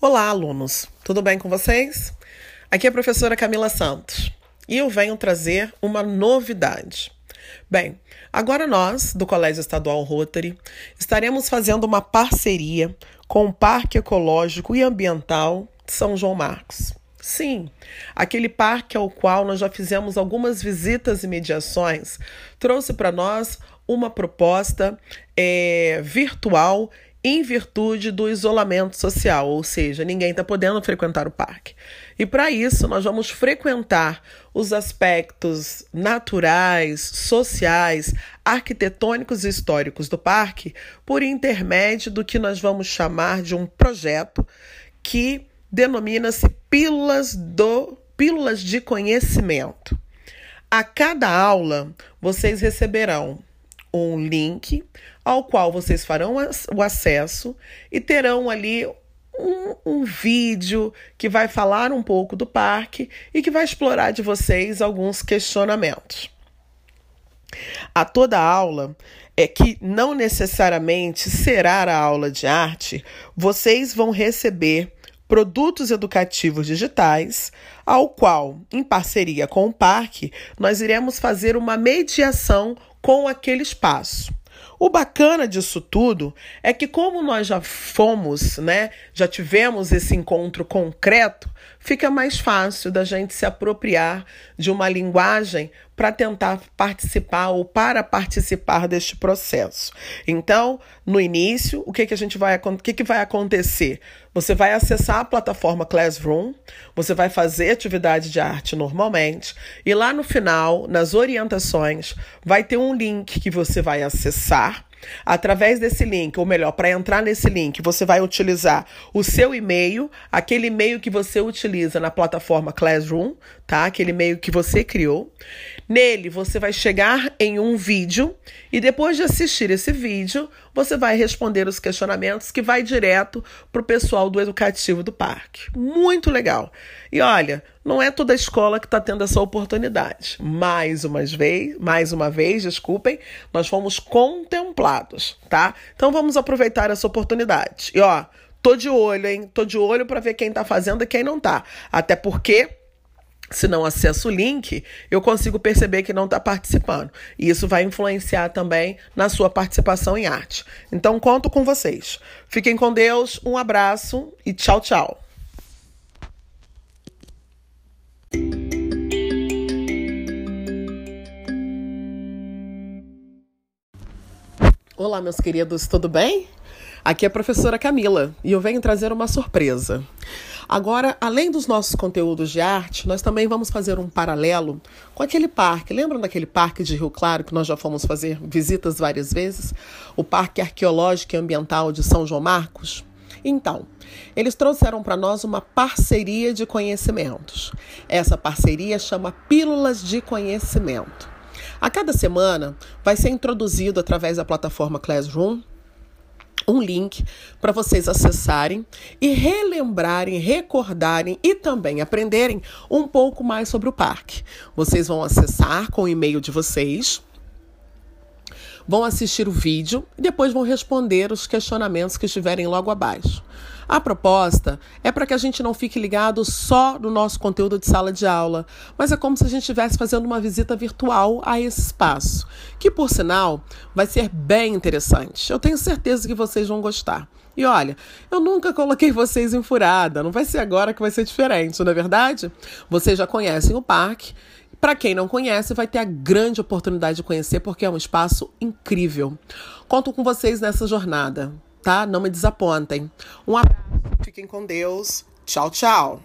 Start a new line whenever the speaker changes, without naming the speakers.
Olá, alunos! Tudo bem com vocês? Aqui é a professora Camila Santos e eu venho trazer uma novidade. Bem, agora nós, do Colégio Estadual Rotary, estaremos fazendo uma parceria com o Parque Ecológico e Ambiental de São João Marcos. Sim, aquele parque ao qual nós já fizemos algumas visitas e mediações trouxe para nós uma proposta é, virtual em virtude do isolamento social, ou seja, ninguém está podendo frequentar o parque. E para isso, nós vamos frequentar os aspectos naturais, sociais, arquitetônicos e históricos do parque por intermédio do que nós vamos chamar de um projeto que denomina-se Pílulas do Pílulas de Conhecimento. A cada aula, vocês receberão um link ao qual vocês farão o acesso e terão ali um, um, vídeo que vai falar um pouco do parque e que vai explorar de vocês alguns questionamentos. A toda aula é que não necessariamente será a aula de arte, vocês vão receber produtos educativos digitais, ao qual, em parceria com o parque, nós iremos fazer uma mediação com aquele espaço. O bacana disso tudo é que, como nós já fomos, né, já tivemos esse encontro concreto, fica mais fácil da gente se apropriar de uma linguagem para tentar participar ou para participar deste processo. Então, no início, o que, que a gente vai, o que, que vai acontecer? Você vai acessar a plataforma Classroom, você vai fazer atividade de arte normalmente, e lá no final, nas orientações, vai ter um link que você vai acessar Através desse link, ou melhor, para entrar nesse link, você vai utilizar o seu e-mail, aquele e-mail que você utiliza na plataforma Classroom, tá? Aquele e-mail que você criou. Nele, você vai chegar em um vídeo e depois de assistir esse vídeo, você vai responder os questionamentos que vai direto para o pessoal do educativo do parque. Muito legal. E olha, não é toda escola que está tendo essa oportunidade. Mais uma vez, mais uma vez, desculpem, nós fomos contemplados, tá? Então vamos aproveitar essa oportunidade. E ó, tô de olho, hein? Tô de olho para ver quem está fazendo e quem não está. Até porque se não acesso o link, eu consigo perceber que não está participando. E isso vai influenciar também na sua participação em arte. Então, conto com vocês. Fiquem com Deus, um abraço e tchau, tchau. Olá, meus queridos, tudo bem? Aqui é a professora Camila e eu venho trazer uma surpresa. Agora, além dos nossos conteúdos de arte, nós também vamos fazer um paralelo com aquele parque. Lembram daquele parque de Rio Claro que nós já fomos fazer visitas várias vezes? O Parque Arqueológico e Ambiental de São João Marcos? Então, eles trouxeram para nós uma parceria de conhecimentos. Essa parceria chama Pílulas de Conhecimento. A cada semana vai ser introduzido através da plataforma Classroom um link para vocês acessarem e relembrarem, recordarem e também aprenderem um pouco mais sobre o parque. Vocês vão acessar com o e-mail de vocês vão assistir o vídeo e depois vão responder os questionamentos que estiverem logo abaixo. A proposta é para que a gente não fique ligado só no nosso conteúdo de sala de aula, mas é como se a gente estivesse fazendo uma visita virtual a esse espaço, que por sinal vai ser bem interessante. Eu tenho certeza que vocês vão gostar. E olha, eu nunca coloquei vocês em furada, não vai ser agora que vai ser diferente, não é verdade? Vocês já conhecem o parque para quem não conhece, vai ter a grande oportunidade de conhecer, porque é um espaço incrível. Conto com vocês nessa jornada, tá? Não me desapontem. Um abraço, fiquem com Deus. Tchau, tchau.